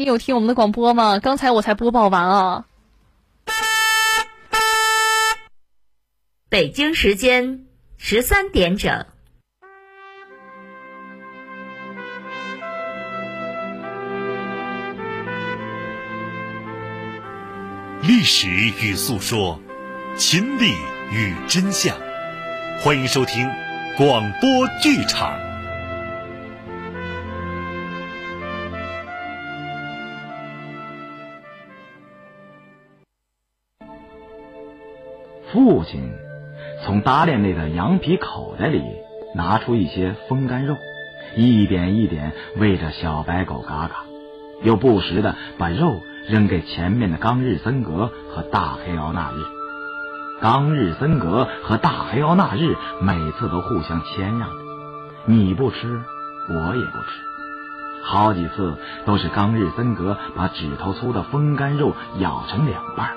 你有听我们的广播吗？刚才我才播报完啊。北京时间十三点整。历史与诉说，情理与真相。欢迎收听广播剧场。父亲从搭链内的羊皮口袋里拿出一些风干肉，一点一点喂着小白狗嘎嘎，又不时的把肉。扔给前面的冈日森格和大黑奥纳日，冈日森格和大黑奥纳日每次都互相谦让，你不吃，我也不吃。好几次都是冈日森格把指头粗的风干肉咬成两半，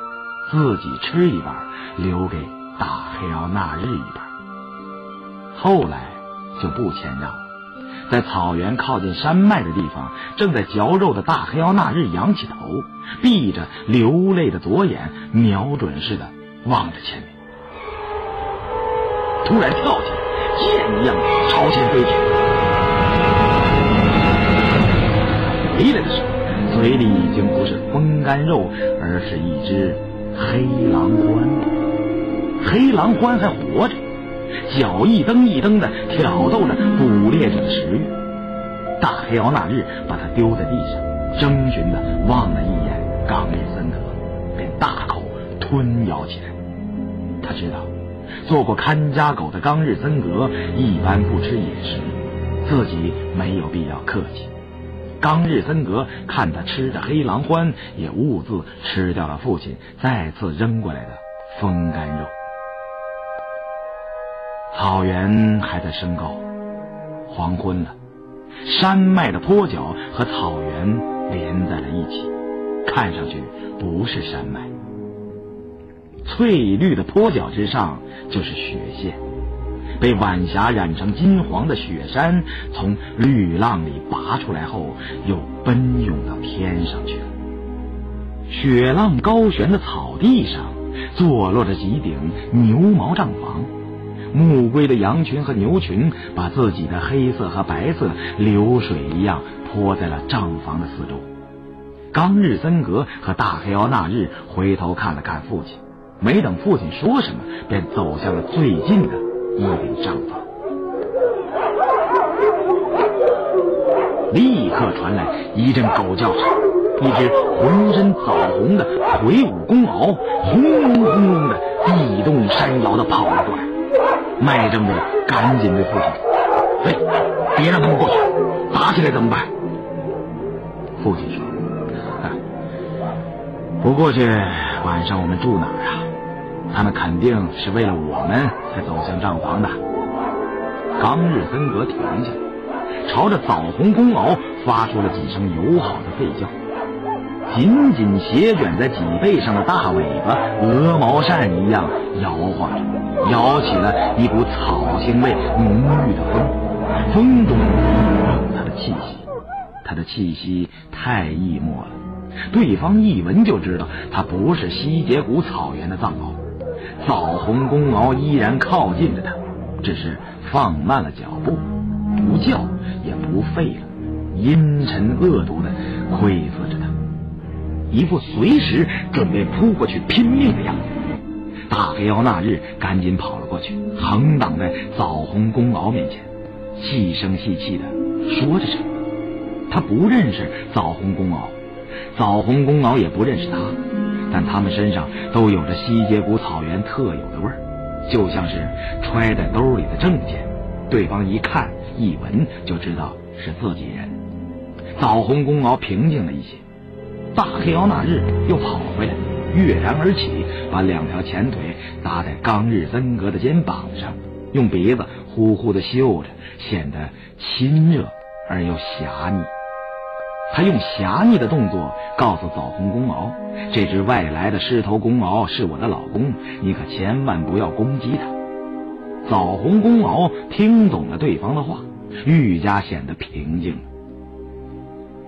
自己吃一半，留给大黑奥纳日一半。后来就不谦让了。在草原靠近山脉的地方，正在嚼肉的大黑奥纳日仰起头，闭着流泪的左眼，瞄准似的望着前面，突然跳起来，箭一样朝前飞去。回来的时候，嘴里已经不是风干肉，而是一只黑狼獾。黑狼獾还活着。脚一蹬一蹬的挑逗着捕猎者的食欲，大黑奥纳日把它丢在地上，征询的望了一眼冈日森格，便大口吞咬起来。他知道，做过看家狗的冈日森格一般不吃野食，自己没有必要客气。冈日森格看他吃着黑狼獾，也兀自吃掉了父亲再次扔过来的风干肉。草原还在升高，黄昏了，山脉的坡脚和草原连在了一起，看上去不是山脉。翠绿的坡脚之上就是雪线，被晚霞染成金黄的雪山，从绿浪里拔出来后，又奔涌到天上去了。雪浪高悬的草地上，坐落着几顶牛毛帐房。暮归的羊群和牛群把自己的黑色和白色流水一样泼在了帐房的四周。冈日森格和大黑奥纳日回头看了看父亲，没等父亲说什么，便走向了最近的一顶帐篷。立刻传来一阵狗叫声，一只浑身枣红的魁梧公獒轰隆轰隆的地动山摇的跑了过来。麦正的赶紧对父亲：“喂，别让他们过去，打起来怎么办？”父亲说：“不过去，晚上我们住哪儿啊？他们肯定是为了我们才走向帐房的。”冈日森格停下，朝着枣红公獒发出了几声友好的吠叫。紧紧斜卷在脊背上的大尾巴，鹅毛扇一样摇晃着，摇起了一股草腥味浓郁的风。风中他的气息，他的气息太异没了，对方一闻就知道他不是西结谷草原的藏獒。枣红公獒依然靠近着他，只是放慢了脚步，不叫也不吠了，阴沉恶毒的窥伺着他。一副随时准备扑过去拼命的样子，大黑妖那日赶紧跑了过去，横挡在枣红公獒面前，细声细气的说着什么。他不认识枣红公獒，枣红公獒也不认识他，但他们身上都有着西结谷草原特有的味儿，就像是揣在兜里的证件，对方一看一闻就知道是自己人。枣红公獒平静了一些。大黑奥那日又跑回来，跃然而起，把两条前腿搭在冈日森格的肩膀上，用鼻子呼呼的嗅着，显得亲热而又侠腻。他用侠腻的动作告诉枣红公獒：“这只外来的狮头公獒是我的老公，你可千万不要攻击它。”枣红公獒听懂了对方的话，愈加显得平静了。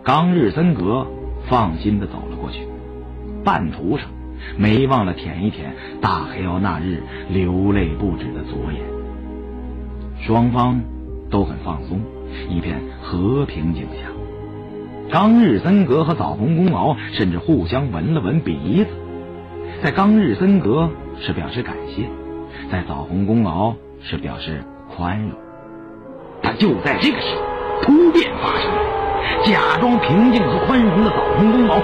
冈日森格。放心的走了过去。半途上，没忘了舔一舔大黑妖那日流泪不止的左眼。双方都很放松，一片和平景象。冈日森格和枣红公敖甚至互相闻了闻鼻子，在冈日森格是表示感谢，在枣红公敖是表示宽容。但就在这个时候，突变发生了。假装平静和宽容的枣红公敖一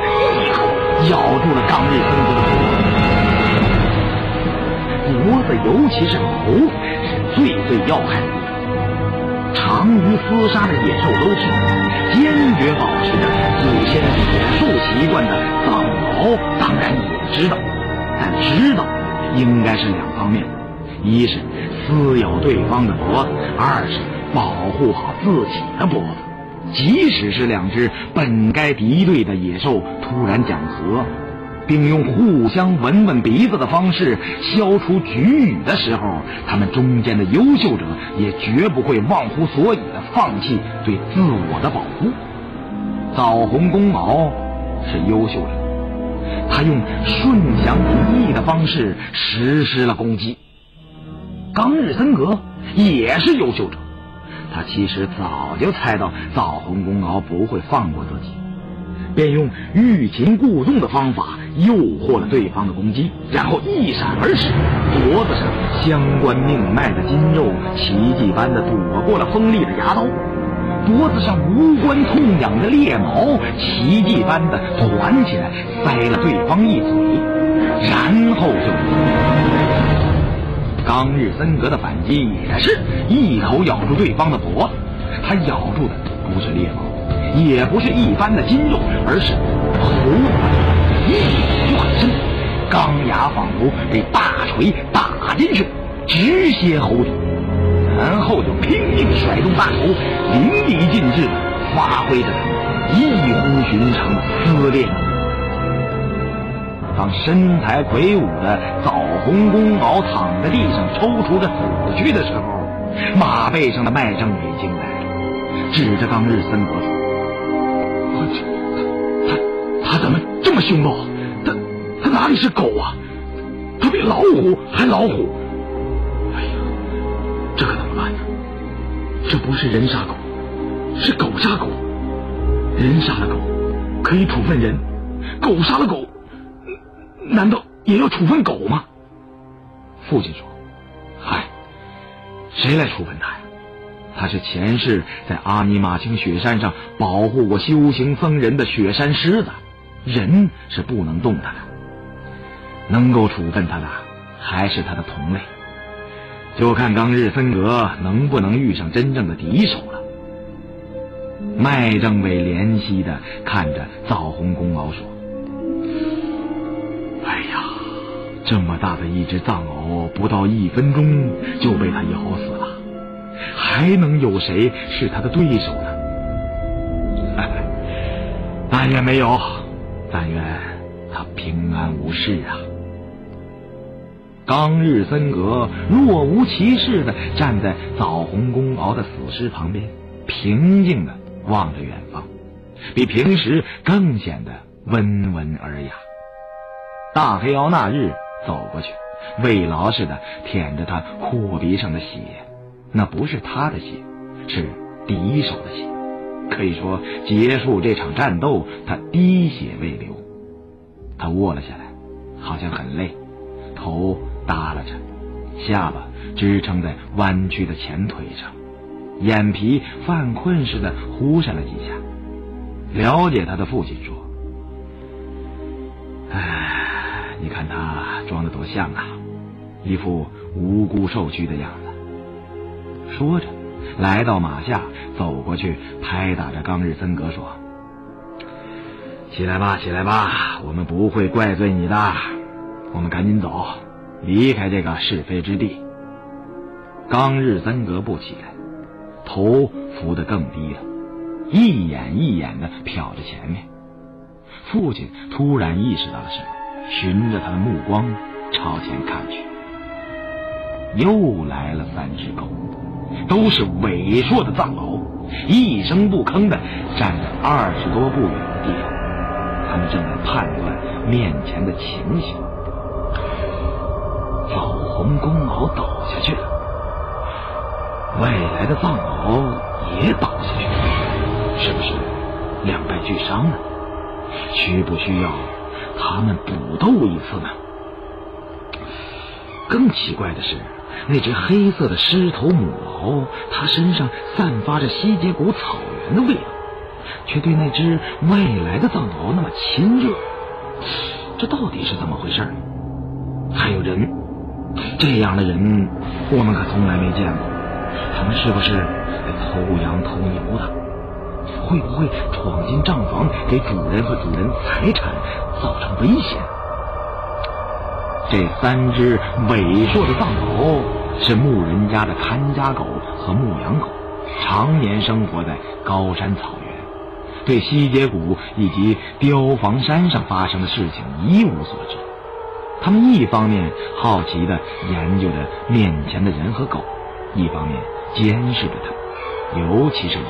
口咬住了冈日森格的脖子，脖子尤其是喉咙是最最要害的。长于厮杀的野兽都知道，坚决保持着祖先野兽习惯的藏獒当然也知道，但知道应该是两方面：一是撕咬对方的脖子，二是保护好自己的脖子。即使是两只本该敌对的野兽突然讲和，并用互相闻闻鼻子的方式消除局域的时候，他们中间的优秀者也绝不会忘乎所以的放弃对自我的保护。枣红公敖是优秀者，他用顺祥敌意的方式实施了攻击。冈日森格也是优秀者。他其实早就猜到枣红公敖不会放过自己，便用欲擒故纵的方法诱惑了对方的攻击，然后一闪而逝，脖子上相关命脉的筋肉奇迹般的躲过了锋利的牙刀，脖子上无关痛痒的裂毛奇迹般的团起来塞了对方一嘴，然后就。当日森格的反击也是一口咬住对方的脖子，他咬住的不是猎毛，也不是一般的筋肉，而是喉咙，一转身，钢牙仿佛被大锤打进去，直接喉底，然后就拼命甩动大头，淋漓尽致的发挥着异乎寻常的撕裂。当身材魁梧的枣红公敖躺在地上抽搐着死去的时候，马背上的麦正伟惊来了，指着刚日森格：“他怎么这么凶暴？他他哪里是狗啊？他比老虎还老虎！哎呀，这可怎么办呢？这不是人杀狗，是狗杀狗。人杀了狗可以处分人，狗杀了狗。”难道也要处分狗吗？父亲说：“嗨，谁来处分他呀？他是前世在阿尼玛卿雪山上保护过修行僧人的雪山狮子，人是不能动他的。能够处分他的还是他的同类，就看刚日森格能不能遇上真正的敌手了。”麦政委怜惜的看着枣红公敖说。哎呀，这么大的一只藏獒，不到一分钟就被他咬死了，还能有谁是他的对手呢？但愿没有，但愿他平安无事啊！刚日森格若无其事的站在枣红公敖的死尸旁边，平静的望着远方，比平时更显得温文尔雅。大黑妖那日走过去，慰劳似的舔着他裤鼻上的血，那不是他的血，是敌手的血。可以说，结束这场战斗，他滴血未流。他卧了下来，好像很累，头耷拉着，下巴支撑在弯曲的前腿上，眼皮犯困似的忽闪了几下。了解他的父亲说：“唉。”你看他装的多像啊，一副无辜受屈的样子。说着，来到马下，走过去，拍打着刚日森格说：“起来吧，起来吧，我们不会怪罪你的。我们赶紧走，离开这个是非之地。”刚日森格不起来，头伏得更低了，一眼一眼的瞟着前面。父亲突然意识到了什么。循着他的目光朝前看去，又来了三只狗，都是伟硕的藏獒，一声不吭的站在二十多步远的地方。他们正在判断面前的情形。枣红公獒倒下去了，外来的藏獒也倒下去了，是不是两败俱伤呢？需不需要他们补斗一次呢？更奇怪的是，那只黑色的狮头母獒，它身上散发着西结谷草原的味道，却对那只外来的藏獒那么亲热，这到底是怎么回事？还有人，这样的人我们可从来没见过，他们是不是偷羊偷牛的？会不会闯进账房，给主人和主人财产造成危险？这三只伟硕的藏獒是牧人家的看家狗和牧羊狗，常年生活在高山草原，对西结谷以及雕房山上发生的事情一无所知。他们一方面好奇地研究着面前的人和狗，一方面监视着他们，尤其是人。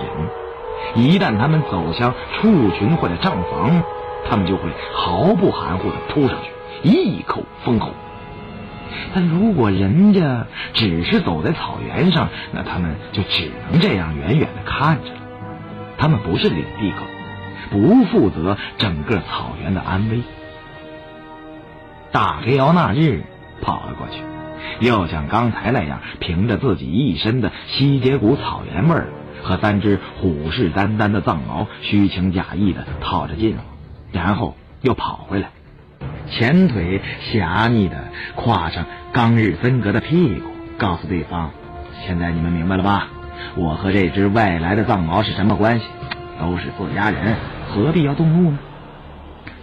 一旦他们走向畜群或者帐房，他们就会毫不含糊地扑上去。一口封喉，但如果人家只是走在草原上，那他们就只能这样远远的看着了。他们不是领地狗，不负责整个草原的安危。大黑妖那日跑了过去，又像刚才那样，凭着自己一身的西结谷草原味儿，和三只虎视眈眈的藏獒虚情假意的套着近乎，然后又跑回来。前腿狭腻的跨上刚日森格的屁股，告诉对方：“现在你们明白了吧？我和这只外来的藏獒是什么关系？都是自家人，何必要动怒呢？”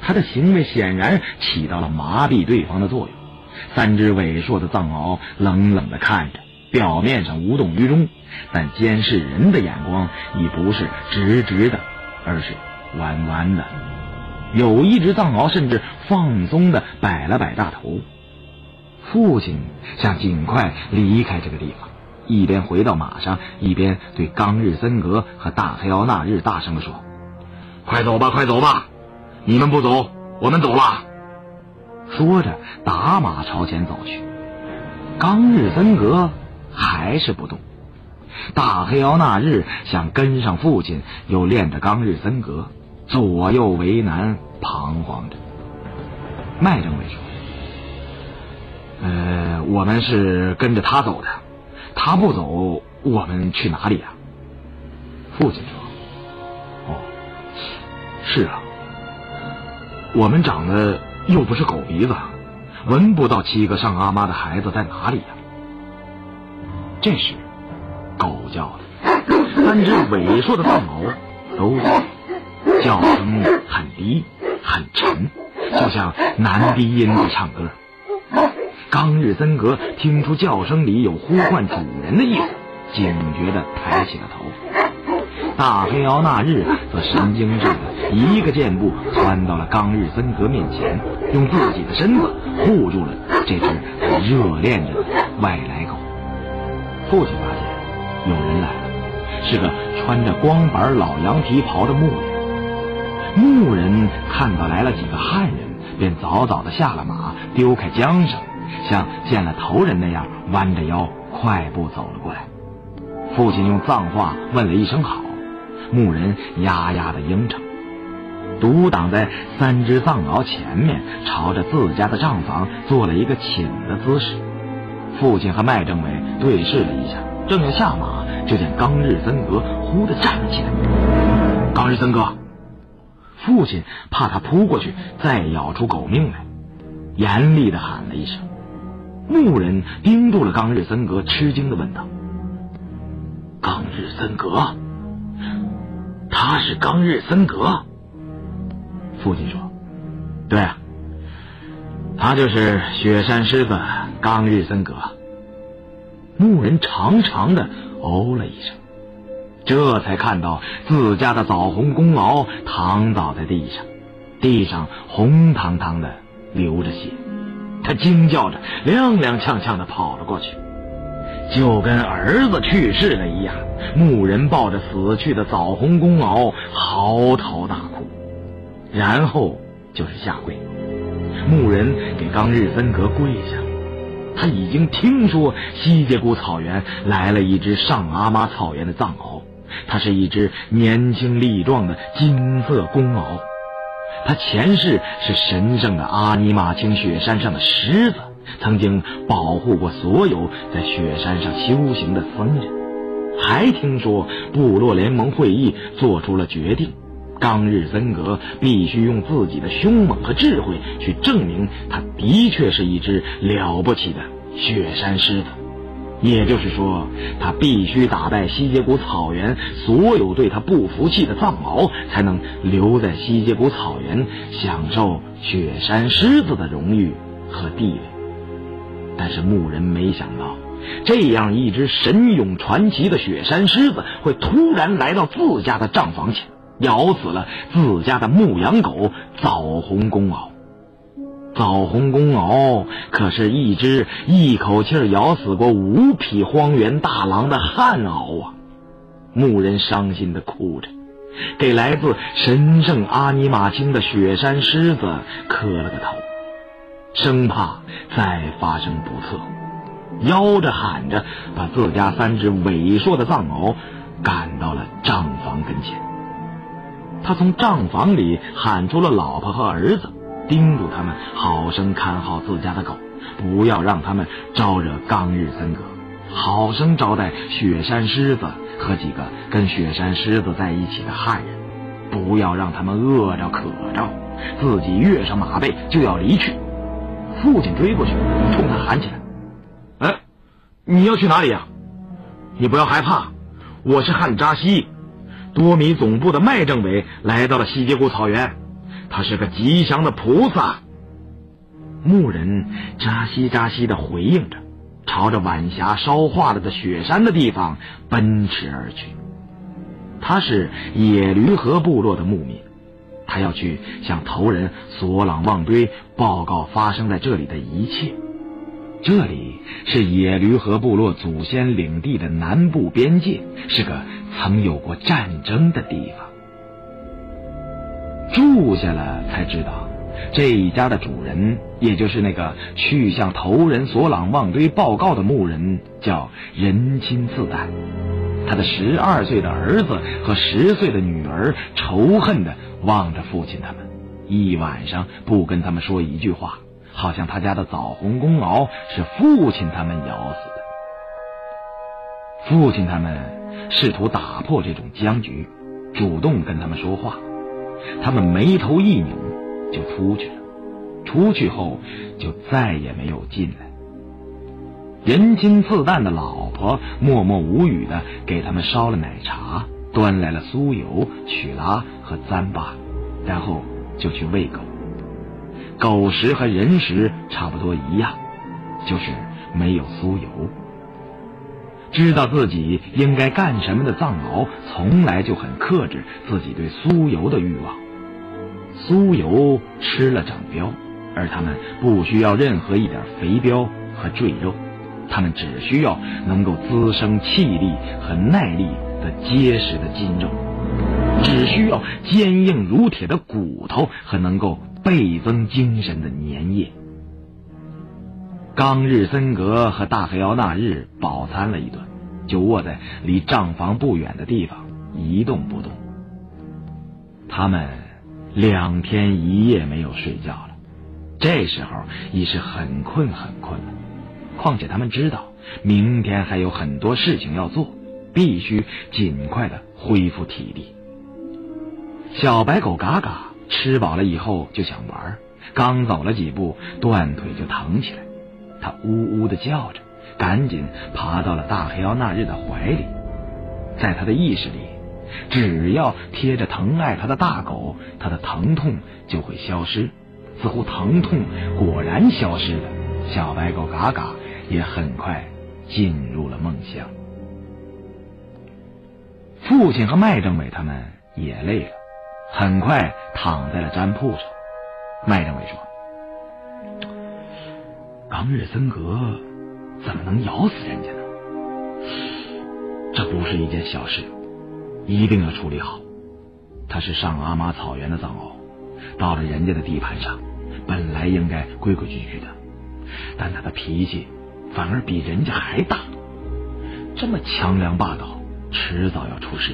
他的行为显然起到了麻痹对方的作用。三只伟硕的藏獒冷冷的看着，表面上无动于衷，但监视人的眼光已不是直直的，而是弯弯的。有一只藏獒甚至放松的摆了摆大头。父亲想尽快离开这个地方，一边回到马上，一边对刚日森格和大黑獒那日大声的说：“快走吧，快走吧！你们不走，我们走了。”说着，打马朝前走去。刚日森格还是不动。大黑獒那日想跟上父亲，又恋着刚日森格。左右为难，彷徨着。麦政委说：“呃，我们是跟着他走的，他不走，我们去哪里呀？”父亲说：“哦，是啊，我们长得又不是狗鼻子，闻不到七个上阿妈的孩子在哪里呀。”这时，狗叫了，三只伟硕的大毛都叫。声很低很沉，就像男低音在唱歌。刚日森格听出叫声里有呼唤主人的意思，警觉地抬起了头。大黑獒那日则神经质的一个箭步窜到了刚日森格面前，用自己的身子护住了这只热恋着的外来狗。父亲发现有人来了，是个穿着光板老羊皮袍的牧人。牧人看到来了几个汉人，便早早的下了马，丢开缰绳，像见了头人那样弯着腰快步走了过来。父亲用藏话问了一声好，牧人呀呀的应承，独挡在三只藏獒前面，朝着自家的帐房做了一个请的姿势。父亲和麦政委对视了一下，正要下马，就见刚日森格忽地站了起来。刚日森格。父亲怕他扑过去再咬出狗命来，严厉的喊了一声。牧人盯住了刚日森格，吃惊的问道：“刚日森格？他是刚日森格？”父亲说：“对啊，他就是雪山狮子刚日森格。”牧人长长的哦了一声。这才看到自家的枣红公獒躺倒在地上，地上红堂堂的流着血，他惊叫着，踉踉跄跄的跑了过去，就跟儿子去世了一样。牧人抱着死去的枣红公獒嚎啕大哭，然后就是下跪。牧人给冈日森格跪下，他已经听说西结谷草原来了一只上阿妈草原的藏獒，它是一只年轻力壮的金色公獒，它前世是神圣的阿尼玛卿雪山上的狮子，曾经保护过所有在雪山上修行的僧人。还听说部落联盟会议做出了决定。冈日森格必须用自己的凶猛和智慧去证明，他的确是一只了不起的雪山狮子。也就是说，他必须打败西结谷草原所有对他不服气的藏獒，才能留在西结谷草原享受雪山狮子的荣誉和地位。但是牧人没想到，这样一只神勇传奇的雪山狮子会突然来到自家的帐房前。咬死了自家的牧羊狗枣红公獒。枣红公獒可是一只一口气咬死过五匹荒原大狼的悍獒啊！牧人伤心的哭着，给来自神圣阿尼玛卿的雪山狮子磕了个头，生怕再发生不测，吆着喊着把自家三只伟硕的藏獒赶到了帐房跟前。他从帐房里喊出了老婆和儿子，叮嘱他们好生看好自家的狗，不要让他们招惹冈日森格，好生招待雪山狮子和几个跟雪山狮子在一起的汉人，不要让他们饿着渴着，自己跃上马背就要离去。父亲追过去，冲他喊起来：“哎，你要去哪里呀？你不要害怕，我是汉扎西。”多米总部的麦政委来到了西结谷草原，他是个吉祥的菩萨。牧人扎西扎西的回应着，朝着晚霞烧化了的雪山的地方奔驰而去。他是野驴河部落的牧民，他要去向头人索朗旺堆报告发生在这里的一切。这里是野驴河部落祖先领地的南部边界，是个曾有过战争的地方。住下了才知道，这一家的主人，也就是那个去向头人索朗旺堆报告的牧人，叫仁亲次旦。他的十二岁的儿子和十岁的女儿仇恨的望着父亲他们，一晚上不跟他们说一句话。好像他家的枣红公獒是父亲他们咬死的。父亲他们试图打破这种僵局，主动跟他们说话。他们眉头一拧，就出去了。出去后就再也没有进来。人亲自旦的老婆默默无语的给他们烧了奶茶，端来了酥油、曲拉和糌粑，然后就去喂狗。狗食和人食差不多一样，就是没有酥油。知道自己应该干什么的藏獒，从来就很克制自己对酥油的欲望。酥油吃了长膘，而他们不需要任何一点肥膘和赘肉，他们只需要能够滋生气力和耐力的结实的筋肉，只需要坚硬如铁的骨头和能够。倍增精神的粘液。冈日森格和大黑奥那日饱餐了一顿，就卧在离帐房不远的地方一动不动。他们两天一夜没有睡觉了，这时候已是很困很困了。况且他们知道明天还有很多事情要做，必须尽快的恢复体力。小白狗嘎嘎。吃饱了以后就想玩，刚走了几步，断腿就疼起来。他呜呜的叫着，赶紧爬到了大黑妖那日的怀里。在他的意识里，只要贴着疼爱他的大狗，他的疼痛就会消失。似乎疼痛果然消失了，小白狗嘎嘎也很快进入了梦乡。父亲和麦政委他们也累了。很快躺在了毡铺上。麦政委说：“冈日森格怎么能咬死人家呢？这不是一件小事，一定要处理好。他是上阿玛草原的藏獒，到了人家的地盘上，本来应该规规矩矩的，但他的脾气反而比人家还大，这么强梁霸道，迟早要出事。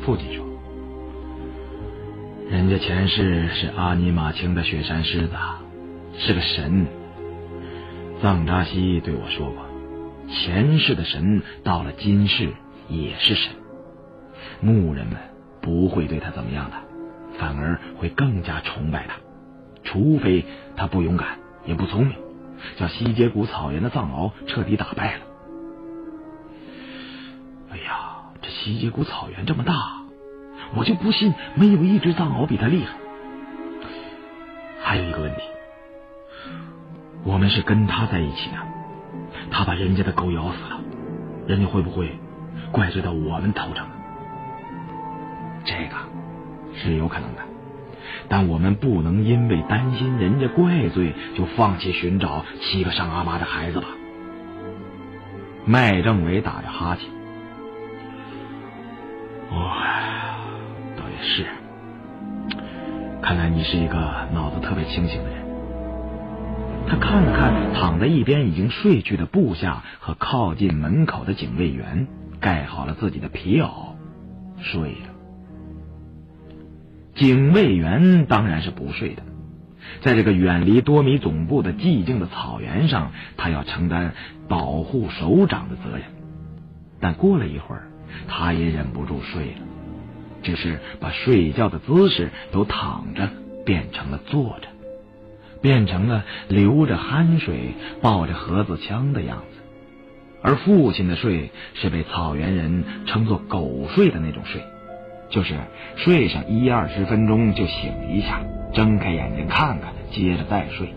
父亲说：“人家前世是阿尼玛卿的雪山狮子，是个神。”藏扎西对我说过，前世的神到了今世也是神，牧人们不会对他怎么样的，反而会更加崇拜他，除非他不勇敢也不聪明，将西结谷草原的藏獒彻底打败了。哎呀，这西结谷草原这么大，我就不信没有一只藏獒比他厉害。还有一个问题。我们是跟他在一起的，他把人家的狗咬死了，人家会不会怪罪到我们头上？这个是有可能的，但我们不能因为担心人家怪罪，就放弃寻找七个上阿妈的孩子吧。麦政委打着哈欠，哎，倒也是，看来你是一个脑子特别清醒的人。他看了看躺在一边已经睡去的部下和靠近门口的警卫员，盖好了自己的皮袄，睡了。警卫员当然是不睡的，在这个远离多米总部的寂静的草原上，他要承担保护首长的责任。但过了一会儿，他也忍不住睡了，只是把睡觉的姿势由躺着变成了坐着。变成了流着汗水、抱着盒子枪的样子，而父亲的睡是被草原人称作“狗睡”的那种睡，就是睡上一二十分钟就醒一下，睁开眼睛看看，接着再睡。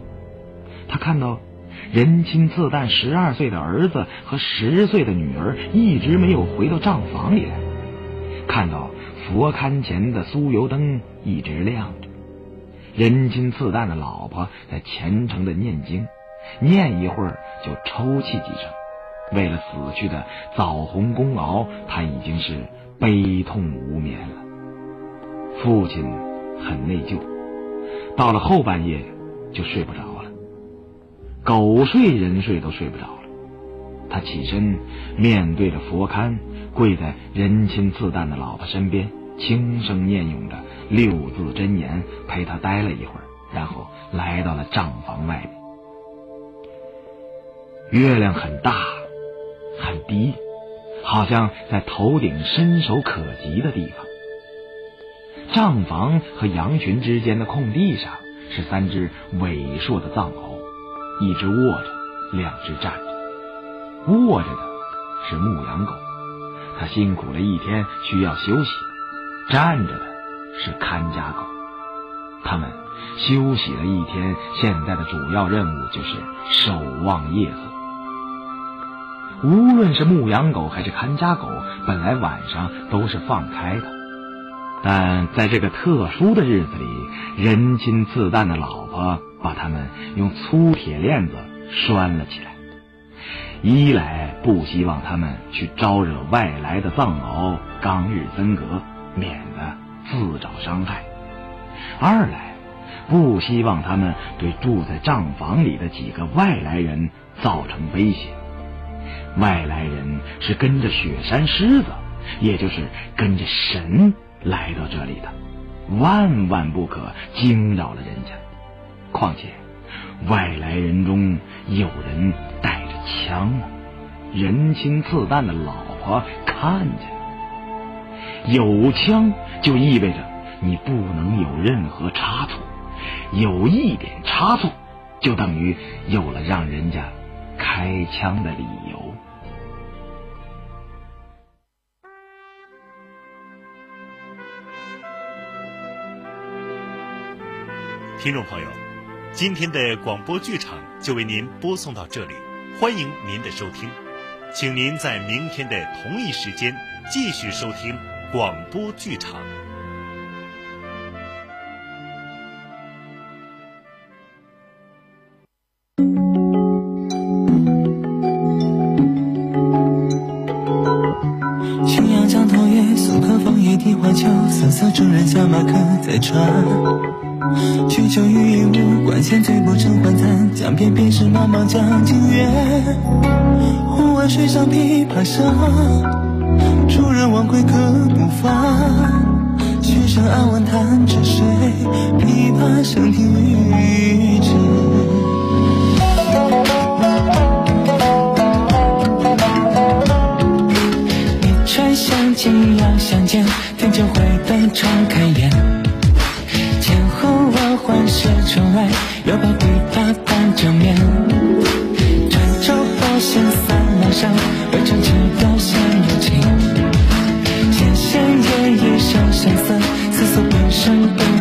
他看到人亲自旦十二岁的儿子和十岁的女儿一直没有回到帐房里来，看到佛龛前的酥油灯一直亮。人亲自旦的老婆在虔诚的念经，念一会儿就抽泣几声。为了死去的枣红公獒，他已经是悲痛无眠了。父亲很内疚，到了后半夜就睡不着了。狗睡人睡都睡不着了。他起身，面对着佛龛，跪在人亲自旦的老婆身边，轻声念咏着。六字真言陪他待了一会儿，然后来到了帐房外面。月亮很大，很低，好像在头顶伸手可及的地方。帐房和羊群之间的空地上是三只伟硕的藏獒，一只卧着，两只站着。卧着的是牧羊狗，它辛苦了一天，需要休息。站着的。是看家狗，他们休息了一天，现在的主要任务就是守望夜色。无论是牧羊狗还是看家狗，本来晚上都是放开的，但在这个特殊的日子里，人亲自旦的老婆把他们用粗铁链子拴了起来。一来不希望他们去招惹外来的藏獒刚日森格，免得。自找伤害。二来，不希望他们对住在账房里的几个外来人造成威胁。外来人是跟着雪山狮子，也就是跟着神来到这里的，万万不可惊扰了人家。况且，外来人中有人带着枪呢，人亲自旦的老婆看见。有枪就意味着你不能有任何差错，有一点差错，就等于有了让人家开枪的理由。听众朋友，今天的广播剧场就为您播送到这里，欢迎您的收听，请您在明天的同一时间继续收听。广播剧场。浔阳江头夜，宿客枫叶荻花秋。瑟瑟主人下马客在船。曲酒欲饮无管弦，醉不成欢惨江边。便是茫茫江浸月。忽闻水上琵琶声。主人忘归客不发，曲声暗问弹着谁？琵琶声停欲语迟。一船相见又相见，天将回灯窗开眼。前后我换石窗外，又抱琵琶伴枕面。转轴拨弦三两声，未唱起调先。唱歌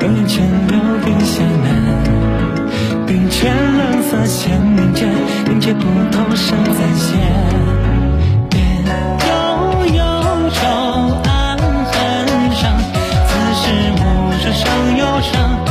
幽咽泉流冰下难冰泉冷涩弦凝绝凝绝不通声暂歇别有幽愁暗恨生此时无声胜有声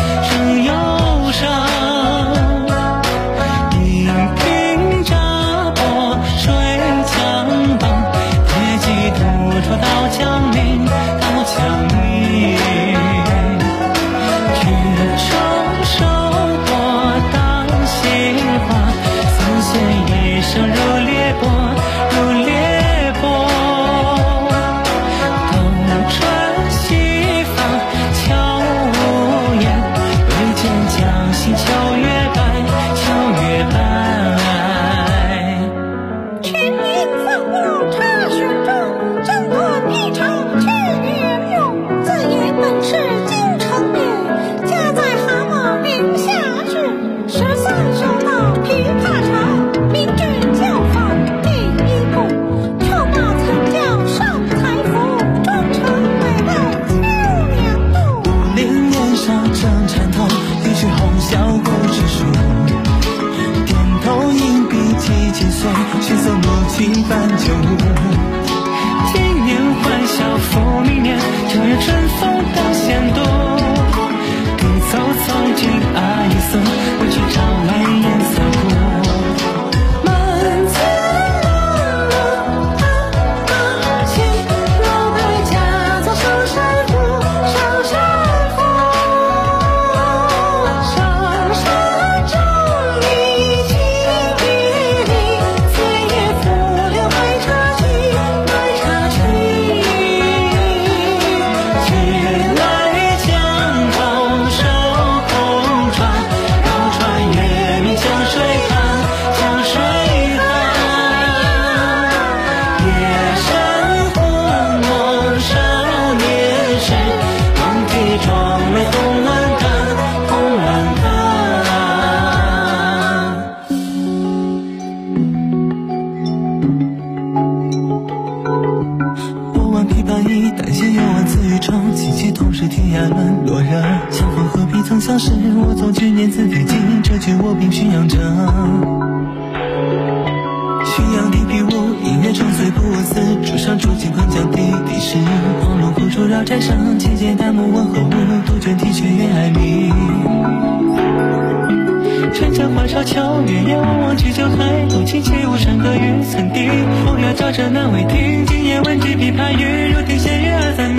也往望曲折海风清起无声割玉散地风雅照着那为听今夜闻君琵琶语如听仙乐耳暂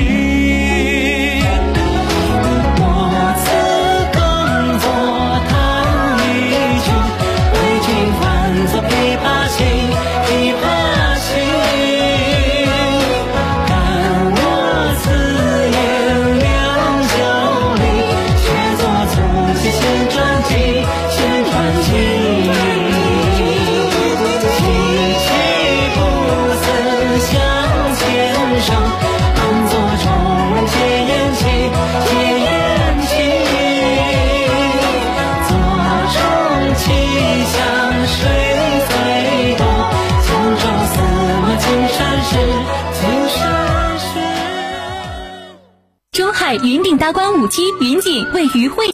云顶大观五期云锦位于惠。